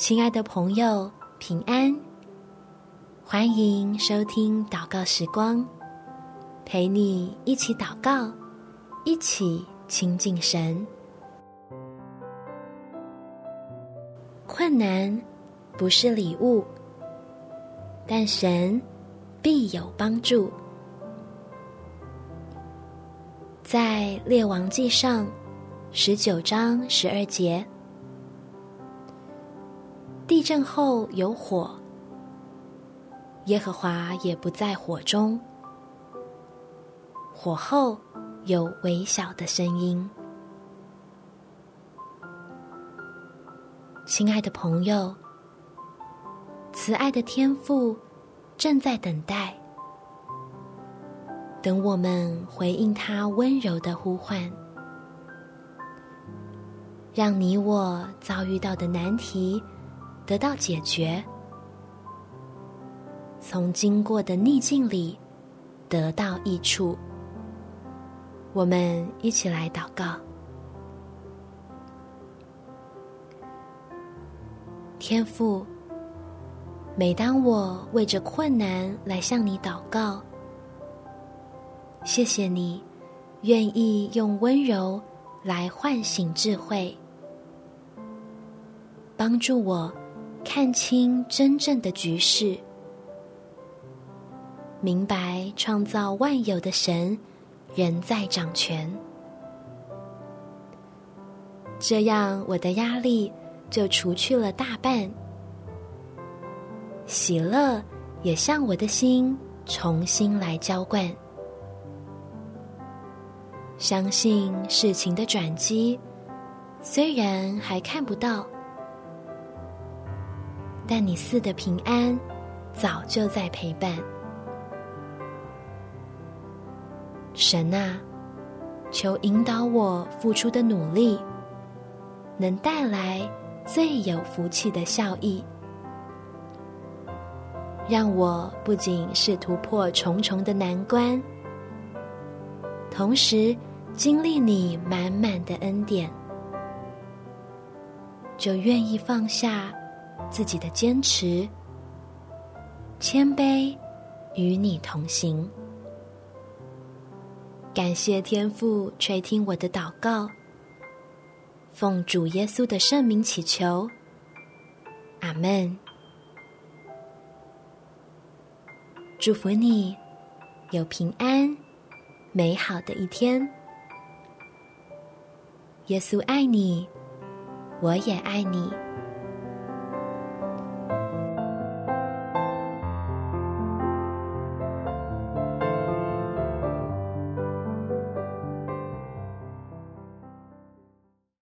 亲爱的朋友，平安！欢迎收听祷告时光，陪你一起祷告，一起亲近神。困难不是礼物，但神必有帮助。在列王记上十九章十二节。地震后有火，耶和华也不在火中。火后有微小的声音。亲爱的朋友，慈爱的天父正在等待，等我们回应他温柔的呼唤，让你我遭遇到的难题。得到解决，从经过的逆境里得到益处。我们一起来祷告：天父，每当我为着困难来向你祷告，谢谢你愿意用温柔来唤醒智慧，帮助我。看清真正的局势，明白创造万有的神仍在掌权，这样我的压力就除去了大半，喜乐也向我的心重新来浇灌，相信事情的转机，虽然还看不到。但你赐的平安，早就在陪伴。神啊，求引导我付出的努力，能带来最有福气的效益，让我不仅是突破重重的难关，同时经历你满满的恩典，就愿意放下。自己的坚持，谦卑，与你同行。感谢天父垂听我的祷告，奉主耶稣的圣名祈求，阿门。祝福你有平安美好的一天。耶稣爱你，我也爱你。